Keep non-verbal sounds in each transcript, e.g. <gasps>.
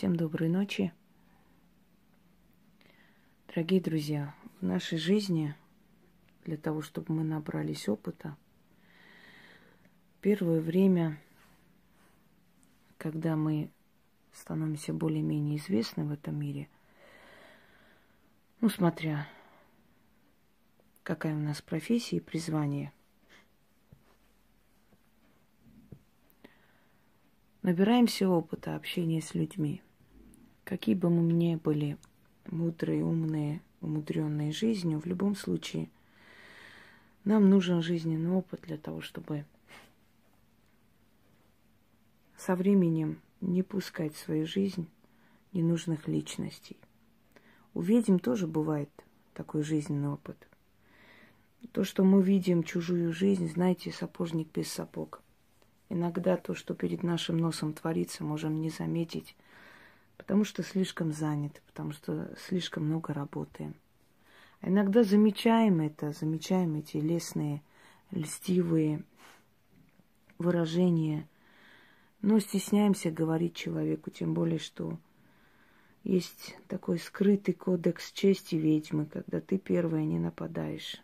Всем доброй ночи. Дорогие друзья, в нашей жизни для того, чтобы мы набрались опыта, первое время, когда мы становимся более-менее известны в этом мире, ну, смотря какая у нас профессия и призвание, набираемся опыта общения с людьми. Какие бы мы ни были мудрые, умные, умудренные жизнью, в любом случае нам нужен жизненный опыт для того, чтобы со временем не пускать в свою жизнь ненужных личностей. У ведьм тоже бывает такой жизненный опыт. То, что мы видим чужую жизнь, знаете, сапожник без сапог. Иногда то, что перед нашим носом творится, можем не заметить, потому что слишком заняты, потому что слишком много работаем. А иногда замечаем это, замечаем эти лесные, льстивые выражения, но стесняемся говорить человеку, тем более, что есть такой скрытый кодекс чести ведьмы, когда ты первая не нападаешь.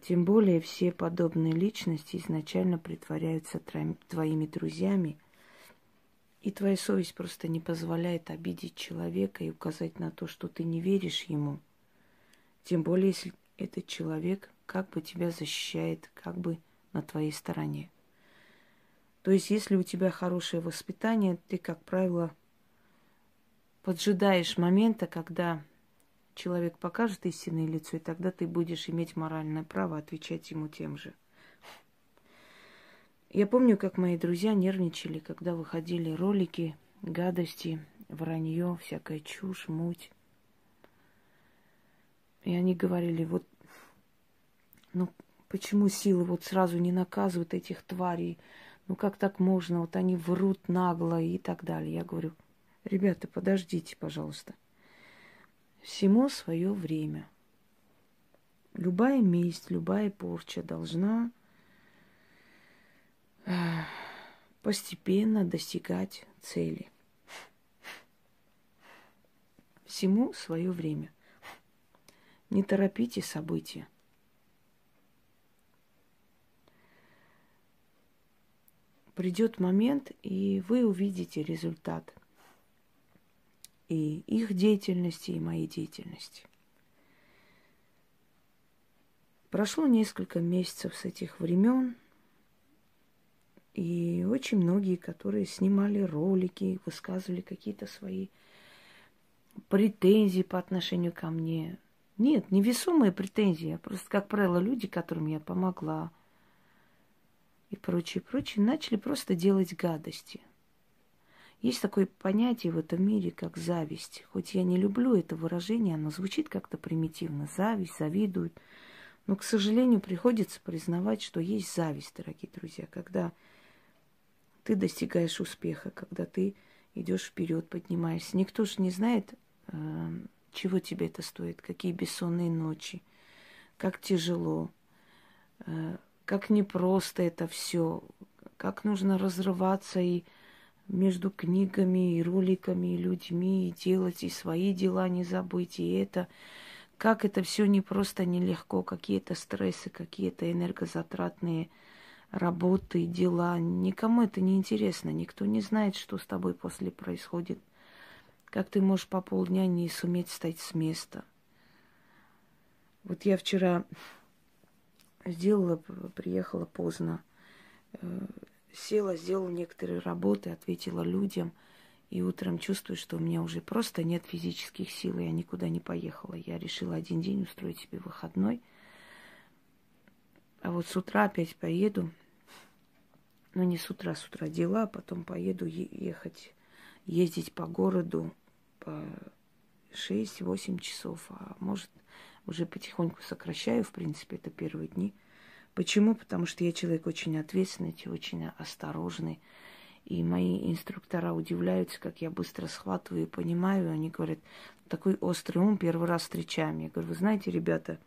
Тем более все подобные личности изначально притворяются твоими друзьями, и твоя совесть просто не позволяет обидеть человека и указать на то, что ты не веришь ему. Тем более, если этот человек как бы тебя защищает, как бы на твоей стороне. То есть, если у тебя хорошее воспитание, ты, как правило, поджидаешь момента, когда человек покажет истинное лицо, и тогда ты будешь иметь моральное право отвечать ему тем же. Я помню, как мои друзья нервничали, когда выходили ролики, гадости, вранье, всякая чушь, муть. И они говорили, вот, ну, почему силы вот сразу не наказывают этих тварей? Ну, как так можно? Вот они врут нагло и так далее. Я говорю, ребята, подождите, пожалуйста. Всему свое время. Любая месть, любая порча должна постепенно достигать цели. Всему свое время. Не торопите события. Придет момент, и вы увидите результат – и их деятельности, и моей деятельности. Прошло несколько месяцев с этих времен, и очень многие, которые снимали ролики, высказывали какие-то свои претензии по отношению ко мне. Нет, невесомые претензии, а просто, как правило, люди, которым я помогла и прочее, прочее, начали просто делать гадости – есть такое понятие в этом мире, как зависть. Хоть я не люблю это выражение, оно звучит как-то примитивно. Зависть, завидуют. Но, к сожалению, приходится признавать, что есть зависть, дорогие друзья, когда ты достигаешь успеха, когда ты идешь вперед, поднимаешься. Никто же не знает, э, чего тебе это стоит, какие бессонные ночи, как тяжело, э, как непросто это все, как нужно разрываться и между книгами и роликами, и людьми, и делать, и свои дела не забыть, и это. Как это все не просто нелегко, какие-то стрессы, какие-то энергозатратные работы, дела. Никому это не интересно, никто не знает, что с тобой после происходит. Как ты можешь по полдня не суметь встать с места. Вот я вчера сделала, приехала поздно, э, села, сделала некоторые работы, ответила людям. И утром чувствую, что у меня уже просто нет физических сил, я никуда не поехала. Я решила один день устроить себе выходной. А вот с утра опять поеду. Ну, не с утра, с утра дела, а потом поеду ехать, ездить по городу по 6-8 часов. А может, уже потихоньку сокращаю, в принципе, это первые дни – Почему? Потому что я человек очень ответственный, очень осторожный. И мои инструктора удивляются, как я быстро схватываю и понимаю. Они говорят, такой острый ум первый раз встречаем. Я говорю, вы знаете, ребята,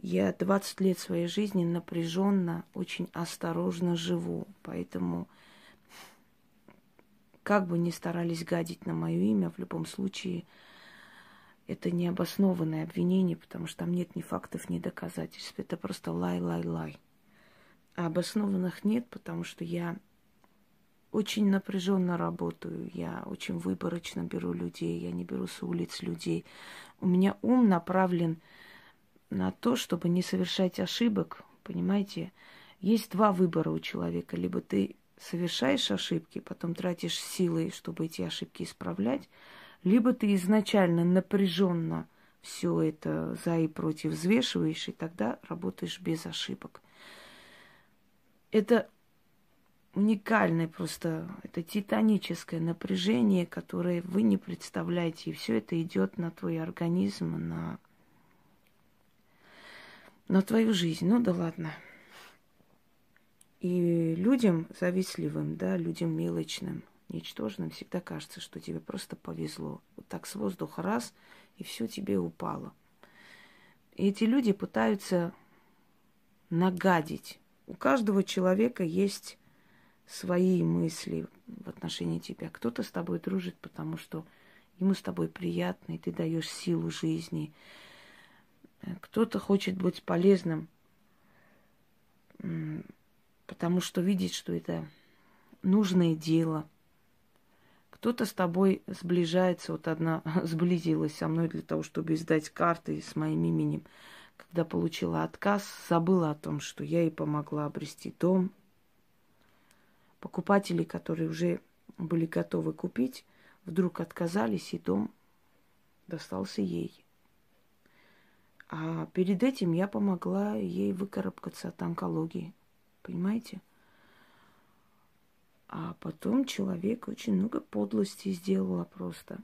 я 20 лет своей жизни напряженно, очень осторожно живу. Поэтому как бы ни старались гадить на мое имя, в любом случае это необоснованное обвинение, потому что там нет ни фактов, ни доказательств. Это просто лай-лай-лай. А обоснованных нет, потому что я очень напряженно работаю, я очень выборочно беру людей, я не беру с улиц людей. У меня ум направлен на то, чтобы не совершать ошибок, понимаете? Есть два выбора у человека. Либо ты совершаешь ошибки, потом тратишь силы, чтобы эти ошибки исправлять, либо ты изначально напряженно все это за и против взвешиваешь, и тогда работаешь без ошибок. Это уникальное просто, это титаническое напряжение, которое вы не представляете. И все это идет на твой организм, на, на твою жизнь. Ну да ладно. И людям завистливым, да, людям мелочным, ничтожным всегда кажется, что тебе просто повезло. Вот так с воздуха раз, и все тебе упало. И эти люди пытаются нагадить. У каждого человека есть свои мысли в отношении тебя. Кто-то с тобой дружит, потому что ему с тобой приятно, и ты даешь силу жизни. Кто-то хочет быть полезным, потому что видит, что это нужное дело. Кто-то с тобой сближается, вот одна <laughs> сблизилась со мной для того, чтобы издать карты с моим именем. Когда получила отказ, забыла о том, что я ей помогла обрести дом, покупатели, которые уже были готовы купить, вдруг отказались, и дом достался ей. А перед этим я помогла ей выкарабкаться от онкологии. Понимаете? А потом человек очень много подлости сделала просто.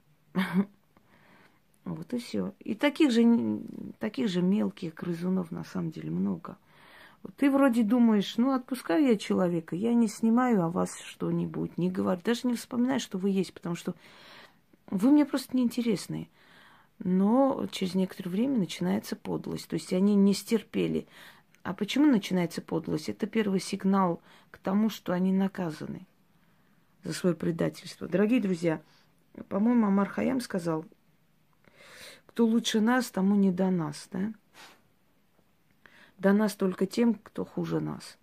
Вот и все. И таких же, таких же мелких грызунов на самом деле много. Ты вроде думаешь, ну, отпускаю я человека, я не снимаю о вас что-нибудь, не говорю, даже не вспоминаю, что вы есть, потому что вы мне просто неинтересны. Но через некоторое время начинается подлость. То есть они не стерпели. А почему начинается подлость? Это первый сигнал к тому, что они наказаны за свое предательство. Дорогие друзья, по-моему, Амар Хаям сказал, кто лучше нас, тому не до нас, да? до нас только тем, кто хуже нас.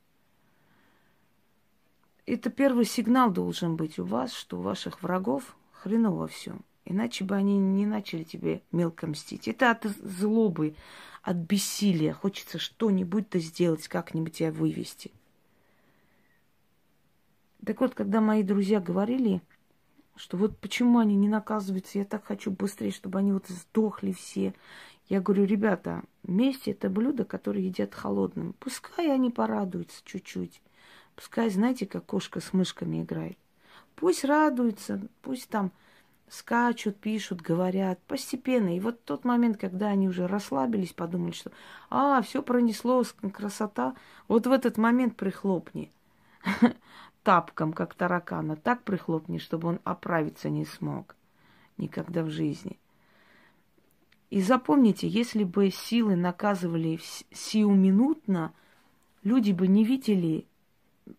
Это первый сигнал должен быть у вас, что у ваших врагов хреново все. Иначе бы они не начали тебе мелко мстить. Это от злобы, от бессилия. Хочется что-нибудь-то сделать, как-нибудь тебя вывести. Так вот, когда мои друзья говорили, что вот почему они не наказываются, я так хочу быстрее, чтобы они вот сдохли все, я говорю, ребята, месть это блюдо, которое едят холодным. Пускай они порадуются чуть-чуть. Пускай, знаете, как кошка с мышками играет. Пусть радуются, пусть там скачут, пишут, говорят постепенно. И вот тот момент, когда они уже расслабились, подумали, что а, все пронеслось, красота, вот в этот момент прихлопни <laughs> тапком, как таракана, так прихлопни, чтобы он оправиться не смог никогда в жизни. И запомните, если бы силы наказывали сиюминутно, люди бы не видели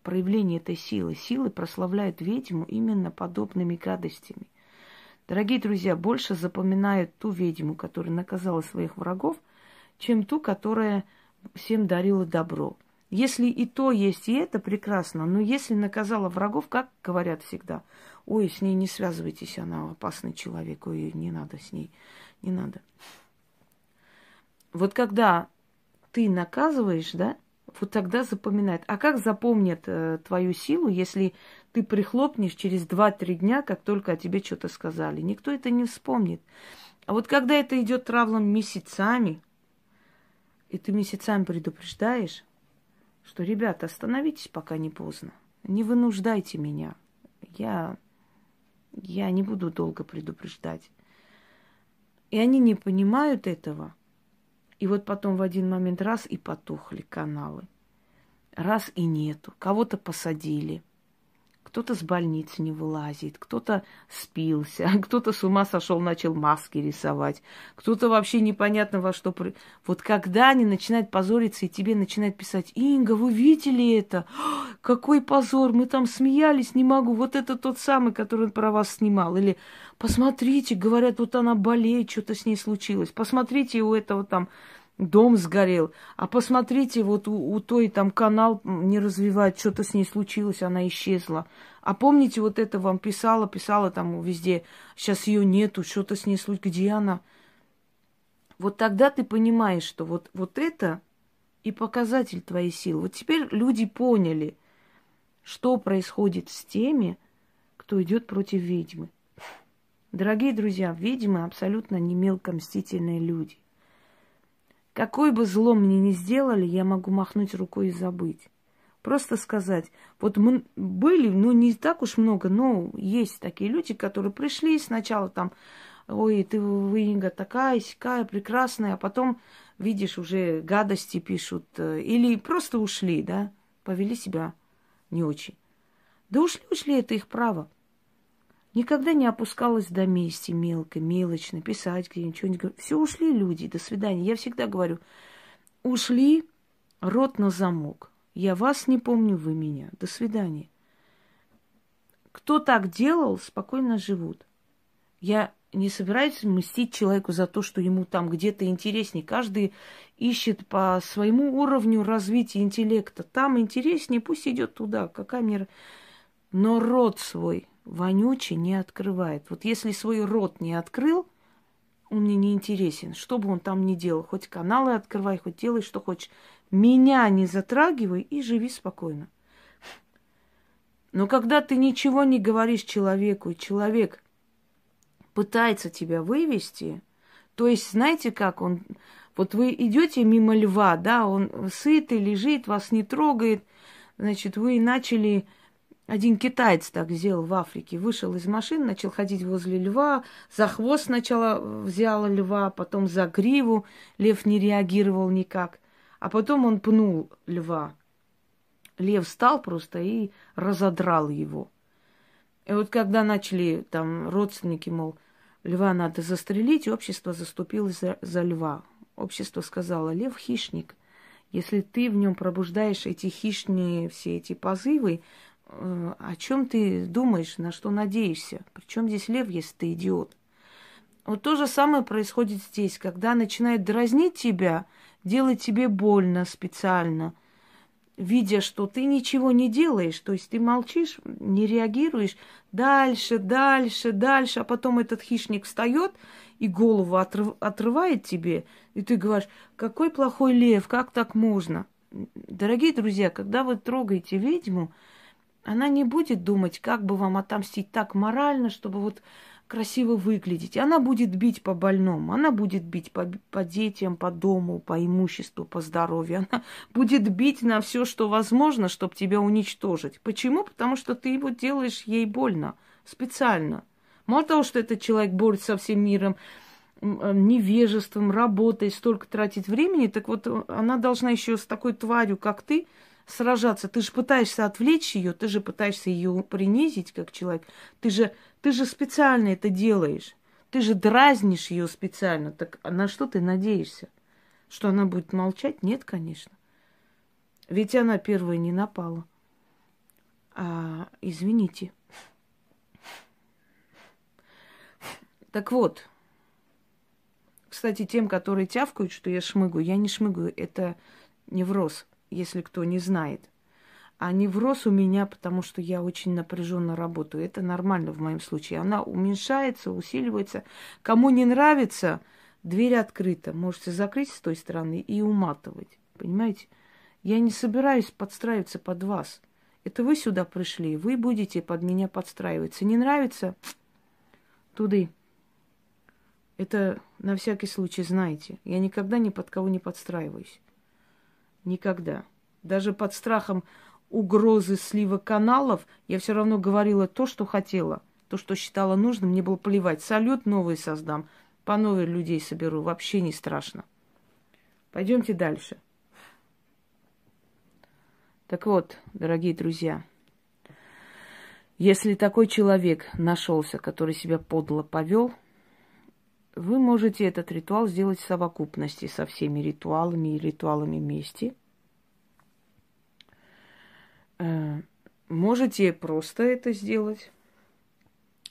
проявление этой силы. Силы прославляют ведьму именно подобными гадостями. Дорогие друзья, больше запоминают ту ведьму, которая наказала своих врагов, чем ту, которая всем дарила добро. Если и то есть, и это прекрасно, но если наказала врагов, как говорят всегда, ой, с ней не связывайтесь, она опасный человек, ой, не надо с ней не надо. Вот когда ты наказываешь, да, вот тогда запоминает. А как запомнят э, твою силу, если ты прихлопнешь через 2-3 дня, как только о тебе что-то сказали? Никто это не вспомнит. А вот когда это идет травлом месяцами, и ты месяцами предупреждаешь, что, ребята, остановитесь, пока не поздно. Не вынуждайте меня. Я, я не буду долго предупреждать. И они не понимают этого. И вот потом в один момент раз и потухли каналы. Раз и нету. Кого-то посадили. Кто-то с больницы не вылазит, кто-то спился, <laughs> кто-то с ума сошел, начал маски рисовать, кто-то вообще непонятно во что... При... Вот когда они начинают позориться и тебе начинают писать, Инга, вы видели это? <gasps> Какой позор, мы там смеялись, не могу. Вот это тот самый, который про вас снимал. Или посмотрите, говорят, вот она болеет, что-то с ней случилось. Посмотрите, у этого там дом сгорел. А посмотрите, вот у, у той там канал не развивает, что-то с ней случилось, она исчезла. А помните, вот это вам писала, писала там везде, сейчас ее нету, что-то с ней случилось, где она? Вот тогда ты понимаешь, что вот, вот это и показатель твоей силы. Вот теперь люди поняли, что происходит с теми, кто идет против ведьмы. Дорогие друзья, ведьмы абсолютно не мелкомстительные люди. Какой бы зло мне ни сделали, я могу махнуть рукой и забыть. Просто сказать, вот мы были, ну, не так уж много, но есть такие люди, которые пришли сначала там, ой, ты, Инга, такая, сякая, прекрасная, а потом, видишь, уже гадости пишут, э, или просто ушли, да, повели себя не очень. Да ушли, ушли, это их право. Никогда не опускалась до мести мелкой, мелочной, писать где-нибудь, что-нибудь. Все ушли люди, до свидания. Я всегда говорю, ушли, рот на замок. Я вас не помню, вы меня. До свидания. Кто так делал, спокойно живут. Я не собираюсь мстить человеку за то, что ему там где-то интереснее. Каждый ищет по своему уровню развития интеллекта. Там интереснее, пусть идет туда. Какая мне... Но рот свой вонючий не открывает. Вот если свой рот не открыл, он мне не интересен. Что бы он там ни делал, хоть каналы открывай, хоть делай, что хочешь. Меня не затрагивай и живи спокойно. Но когда ты ничего не говоришь человеку, и человек пытается тебя вывести, то есть, знаете как, он, вот вы идете мимо льва, да, он сытый, лежит, вас не трогает, значит, вы начали один китаец так сделал в Африке. Вышел из машины, начал ходить возле льва. За хвост сначала взял льва, потом за гриву. Лев не реагировал никак. А потом он пнул льва. Лев встал просто и разодрал его. И вот когда начали там родственники, мол, льва надо застрелить, общество заступилось за, за льва. Общество сказало, лев хищник. Если ты в нем пробуждаешь эти хищные все эти позывы, о чем ты думаешь, на что надеешься? Причем здесь лев, если ты идиот? Вот то же самое происходит здесь, когда начинает дразнить тебя, делать тебе больно специально, видя, что ты ничего не делаешь, то есть ты молчишь, не реагируешь, дальше, дальше, дальше, а потом этот хищник встает и голову отрыв, отрывает тебе, и ты говоришь, какой плохой лев, как так можно? Дорогие друзья, когда вы трогаете ведьму, она не будет думать, как бы вам отомстить так морально, чтобы вот красиво выглядеть. Она будет бить по больному, она будет бить по, по детям, по дому, по имуществу, по здоровью. Она будет бить на все, что возможно, чтобы тебя уничтожить. Почему? Потому что ты его делаешь ей больно, специально. Мало того, что этот человек борется со всем миром, э, невежеством, работой, столько тратить времени, так вот э, она должна еще с такой тварью, как ты, сражаться. Ты же пытаешься отвлечь ее, ты же пытаешься ее принизить как человек. Ты же, ты же специально это делаешь. Ты же дразнишь ее специально. Так на что ты надеешься? Что она будет молчать? Нет, конечно. Ведь она первая не напала. А, извините. Так вот, кстати, тем, которые тявкают, что я шмыгаю, я не шмыгаю, это невроз если кто не знает. А невроз у меня, потому что я очень напряженно работаю. Это нормально в моем случае. Она уменьшается, усиливается. Кому не нравится, дверь открыта. Можете закрыть с той стороны и уматывать. Понимаете? Я не собираюсь подстраиваться под вас. Это вы сюда пришли, вы будете под меня подстраиваться. Не нравится? Туды. Это на всякий случай знаете. Я никогда ни под кого не подстраиваюсь. Никогда. Даже под страхом угрозы слива каналов я все равно говорила то, что хотела. То, что считала нужным, мне было плевать. Салют новый создам, по новой людей соберу. Вообще не страшно. Пойдемте дальше. Так вот, дорогие друзья, Если такой человек нашелся, который себя подло повел, вы можете этот ритуал сделать в совокупности со всеми ритуалами и ритуалами вместе. Э, можете просто это сделать.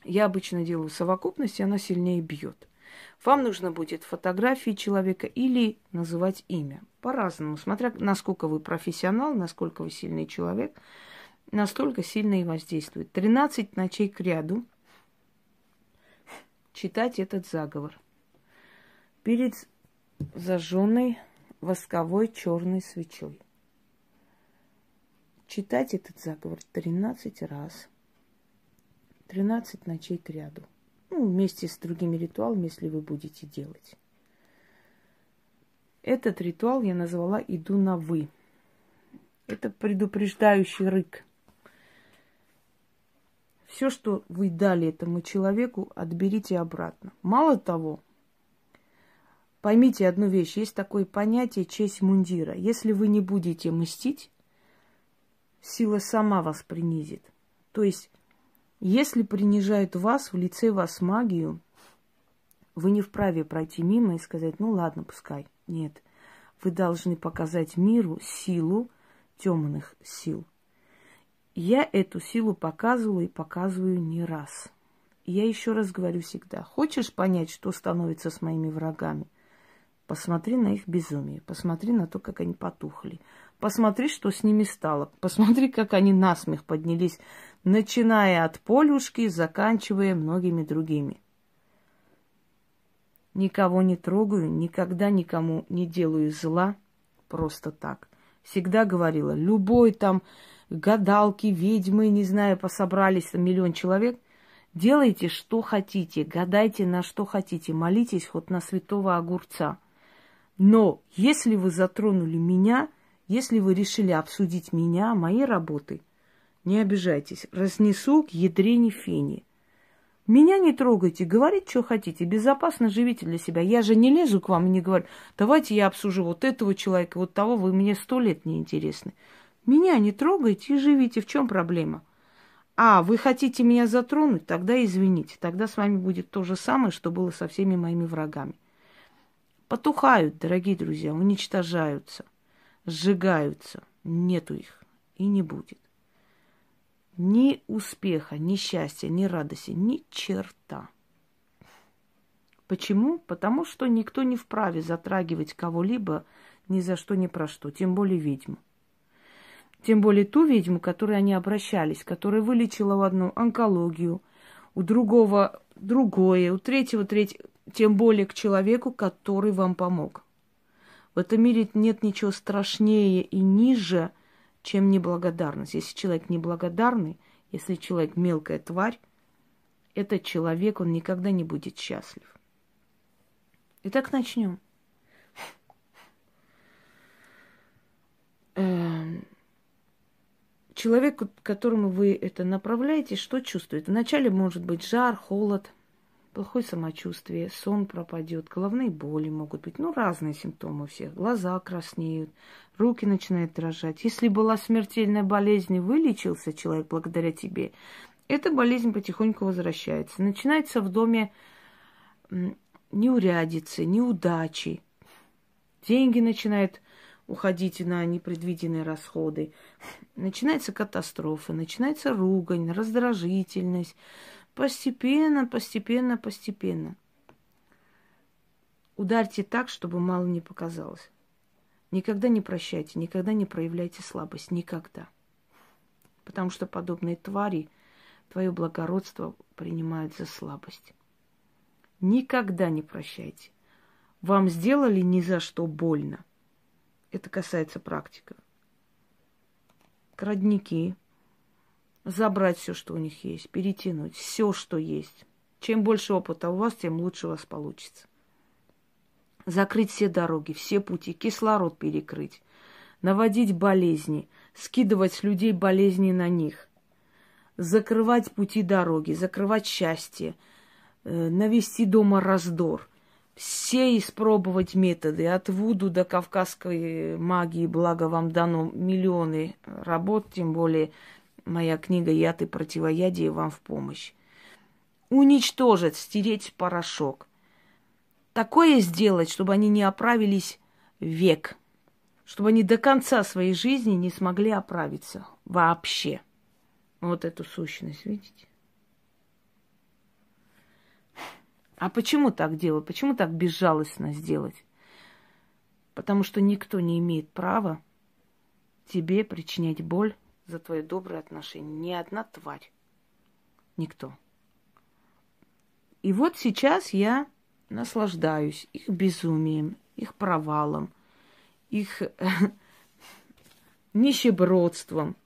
Я обычно делаю в совокупности, она сильнее бьет. Вам нужно будет фотографии человека или называть имя. По-разному, смотря насколько вы профессионал, насколько вы сильный человек, настолько сильно и воздействует. 13 ночей к ряду читать этот заговор. Перед зажженной восковой черной свечой. Читать этот заговор 13 раз. 13 ночей к ряду. Ну, вместе с другими ритуалами, если вы будете делать. Этот ритуал я назвала «Иду на вы». Это предупреждающий рык. Все, что вы дали этому человеку, отберите обратно. Мало того, поймите одну вещь. Есть такое понятие честь мундира. Если вы не будете мстить, сила сама вас принизит. То есть если принижают вас в лице вас магию, вы не вправе пройти мимо и сказать, ну ладно, пускай. Нет. Вы должны показать миру силу темных сил. Я эту силу показывала и показываю не раз. я еще раз говорю всегда, хочешь понять, что становится с моими врагами? Посмотри на их безумие, посмотри на то, как они потухли, посмотри, что с ними стало, посмотри, как они насмех поднялись начиная от Полюшки, заканчивая многими другими. Никого не трогаю, никогда никому не делаю зла просто так. Всегда говорила, любой там гадалки, ведьмы, не знаю, пособрались миллион человек, делайте, что хотите, гадайте на что хотите, молитесь хоть на святого огурца. Но если вы затронули меня, если вы решили обсудить меня, мои работы – не обижайтесь, разнесу к ядрене фени. Меня не трогайте, говорите, что хотите, безопасно живите для себя. Я же не лезу к вам и не говорю, давайте я обсужу вот этого человека, вот того, вы мне сто лет не интересны. Меня не трогайте и живите, в чем проблема? А, вы хотите меня затронуть, тогда извините, тогда с вами будет то же самое, что было со всеми моими врагами. Потухают, дорогие друзья, уничтожаются, сжигаются, нету их и не будет. Ни успеха, ни счастья, ни радости, ни черта. Почему? Потому что никто не вправе затрагивать кого-либо ни за что, ни про что, тем более ведьму. Тем более ту ведьму, к которой они обращались, которая вылечила у одну онкологию, у другого другое, у третьего третье, тем более к человеку, который вам помог. В этом мире нет ничего страшнее и ниже – чем неблагодарность. Если человек неблагодарный, если человек мелкая тварь, этот человек, он никогда не будет счастлив. Итак, начнем. Человек, которому вы это направляете, что чувствует? Вначале может быть жар, холод – плохое самочувствие, сон пропадет, головные боли могут быть, ну, разные симптомы у всех. Глаза краснеют, руки начинают дрожать. Если была смертельная болезнь и вылечился человек благодаря тебе, эта болезнь потихоньку возвращается. Начинается в доме неурядицы, неудачи. Деньги начинают уходить на непредвиденные расходы. Начинается катастрофа, начинается ругань, раздражительность, Постепенно, постепенно, постепенно. Ударьте так, чтобы мало не показалось. Никогда не прощайте, никогда не проявляйте слабость, никогда. Потому что подобные твари твое благородство принимают за слабость. Никогда не прощайте. Вам сделали ни за что больно. Это касается практиков. Крадники, забрать все, что у них есть, перетянуть все, что есть. Чем больше опыта у вас, тем лучше у вас получится. Закрыть все дороги, все пути, кислород перекрыть, наводить болезни, скидывать с людей болезни на них, закрывать пути дороги, закрывать счастье, э, навести дома раздор. Все испробовать методы, от Вуду до кавказской магии, благо вам дано миллионы работ, тем более моя книга «Яд и противоядие» вам в помощь. Уничтожить, стереть порошок. Такое сделать, чтобы они не оправились век. Чтобы они до конца своей жизни не смогли оправиться вообще. Вот эту сущность, видите? А почему так делать? Почему так безжалостно сделать? Потому что никто не имеет права тебе причинять боль за твое доброе отношение. Ни одна тварь. Никто. И вот сейчас я наслаждаюсь их безумием, их провалом, их <laughs> нищебродством,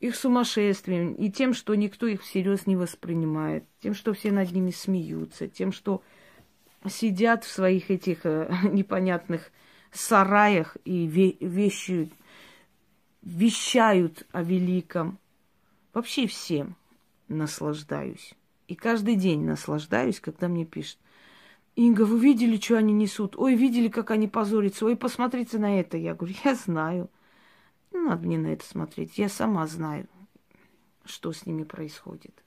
их сумасшествием и тем, что никто их всерьез не воспринимает, тем, что все над ними смеются, тем, что сидят в своих этих э, <laughs> непонятных сараях и вещают, вещают о великом. Вообще всем наслаждаюсь. И каждый день наслаждаюсь, когда мне пишут. Инга, вы видели, что они несут? Ой, видели, как они позорятся? Ой, посмотрите на это. Я говорю, я знаю. Не надо мне на это смотреть. Я сама знаю, что с ними происходит.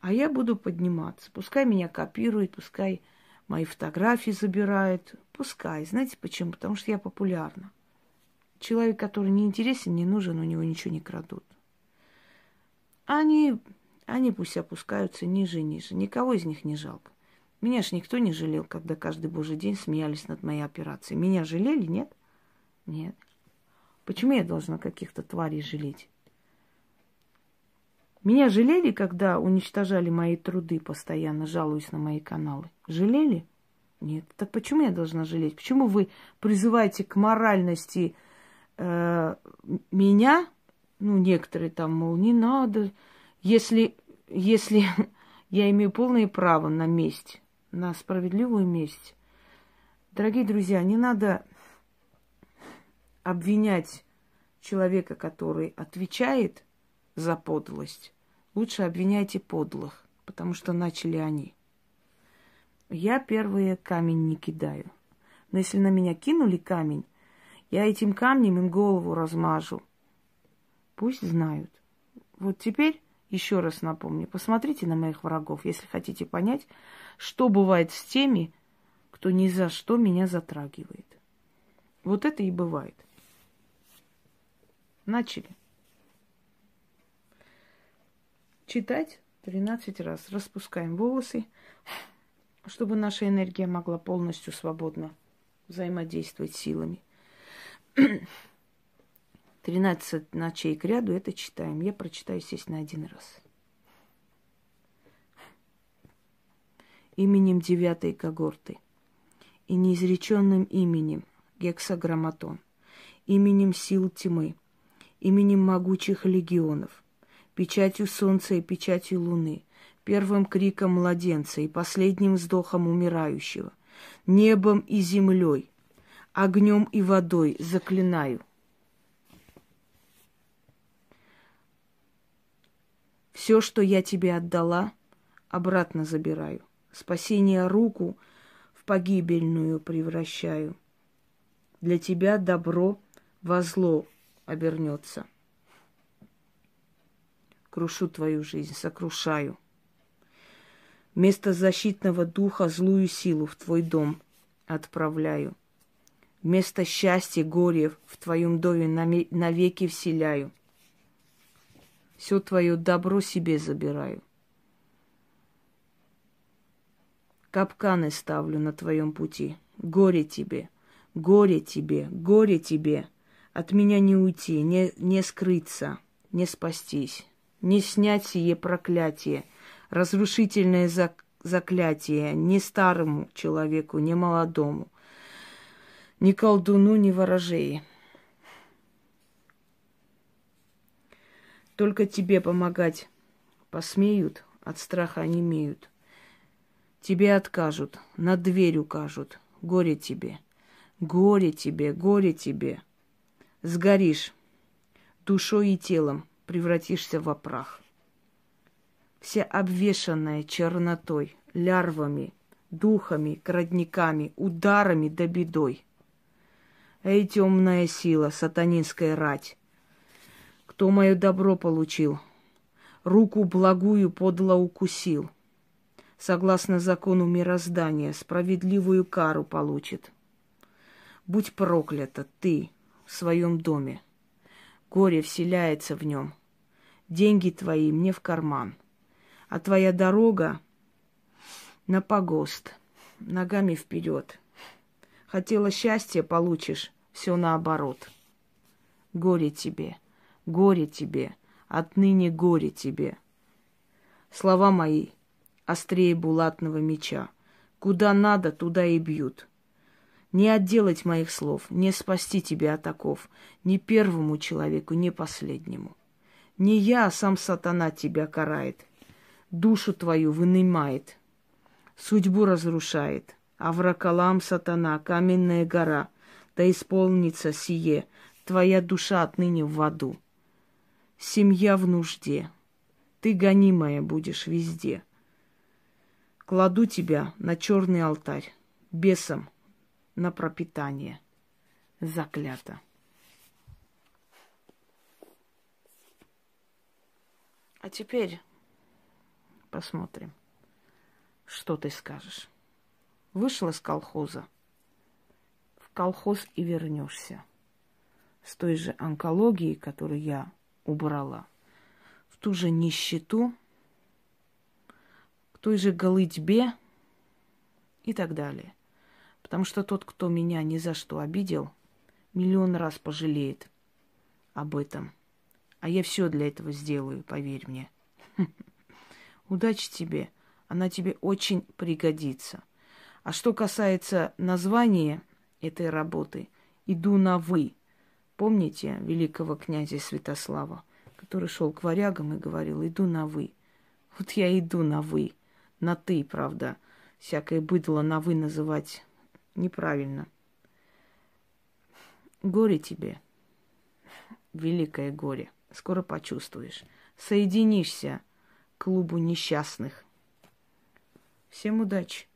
А я буду подниматься. Пускай меня копируют, пускай мои фотографии забирают. Пускай. Знаете почему? Потому что я популярна. Человек, который не интересен, не нужен, у него ничего не крадут. Они, они пусть опускаются ниже и ниже. Никого из них не жалко. Меня ж никто не жалел, когда каждый божий день смеялись над моей операцией. Меня жалели, нет? Нет. Почему я должна каких-то тварей жалеть? Меня жалели, когда уничтожали мои труды постоянно, жалуясь на мои каналы? Жалели? Нет. Так почему я должна жалеть? Почему вы призываете к моральности э, меня? Ну, некоторые там, мол, не надо. Если, если <laughs> я имею полное право на месть, на справедливую месть. Дорогие друзья, не надо обвинять человека, который отвечает за подлость, лучше обвиняйте подлых, потому что начали они. Я первые камень не кидаю. Но если на меня кинули камень, я этим камнем им голову размажу. Пусть знают. Вот теперь еще раз напомню, посмотрите на моих врагов, если хотите понять, что бывает с теми, кто ни за что меня затрагивает. Вот это и бывает. Начали. Читать 13 раз. Распускаем волосы, чтобы наша энергия могла полностью свободно взаимодействовать силами. 13 ночей к ряду это читаем. Я прочитаю, естественно, один раз. Именем девятой когорты и неизреченным именем гексаграмматон, именем сил тьмы – именем могучих легионов, печатью солнца и печатью луны, первым криком младенца и последним вздохом умирающего, небом и землей, огнем и водой заклинаю. Все, что я тебе отдала, обратно забираю. Спасение руку в погибельную превращаю. Для тебя добро во зло обернется. Крушу твою жизнь, сокрушаю. Вместо защитного духа злую силу в твой дом отправляю. Вместо счастья, горя в твоем доме навеки вселяю. Все твое добро себе забираю. Капканы ставлю на твоем пути. Горе тебе, горе тебе, горе тебе. От меня не уйти, не, не скрыться, не спастись, не снять сие проклятие, разрушительное зак заклятие ни старому человеку, ни молодому, ни колдуну, ни ворожее. Только тебе помогать посмеют, от страха не имеют. Тебе откажут, на дверь укажут. Горе тебе, горе тебе, горе тебе сгоришь душой и телом, превратишься в прах. Вся обвешанная чернотой, лярвами, духами, крадниками, ударами да бедой. Эй, темная сила, сатанинская рать, кто мое добро получил, руку благую подло укусил, согласно закону мироздания, справедливую кару получит. Будь проклята ты в своем доме. Горе вселяется в нем. Деньги твои мне в карман. А твоя дорога на погост, ногами вперед. Хотела счастья, получишь, все наоборот. Горе тебе, горе тебе, отныне горе тебе. Слова мои острее булатного меча. Куда надо, туда и бьют. Не отделать моих слов, не спасти тебя от оков, ни первому человеку, ни последнему. Не я, а сам сатана тебя карает, душу твою вынимает, судьбу разрушает. Авракалам сатана, каменная гора, да исполнится сие, твоя душа отныне в аду. Семья в нужде, ты гонимая будешь везде. Кладу тебя на черный алтарь, бесом на пропитание. Заклято. А теперь посмотрим, что ты скажешь. Вышел из колхоза, в колхоз и вернешься. С той же онкологией, которую я убрала, в ту же нищету, к той же голытьбе и так далее. Потому что тот, кто меня ни за что обидел, миллион раз пожалеет об этом. А я все для этого сделаю, поверь мне. <laughs> Удачи тебе. Она тебе очень пригодится. А что касается названия этой работы, иду на вы. Помните великого князя Святослава, который шел к варягам и говорил, иду на вы. Вот я иду на вы. На ты, правда. Всякое быдло на вы называть неправильно. Горе тебе, великое горе. Скоро почувствуешь. Соединишься к клубу несчастных. Всем удачи!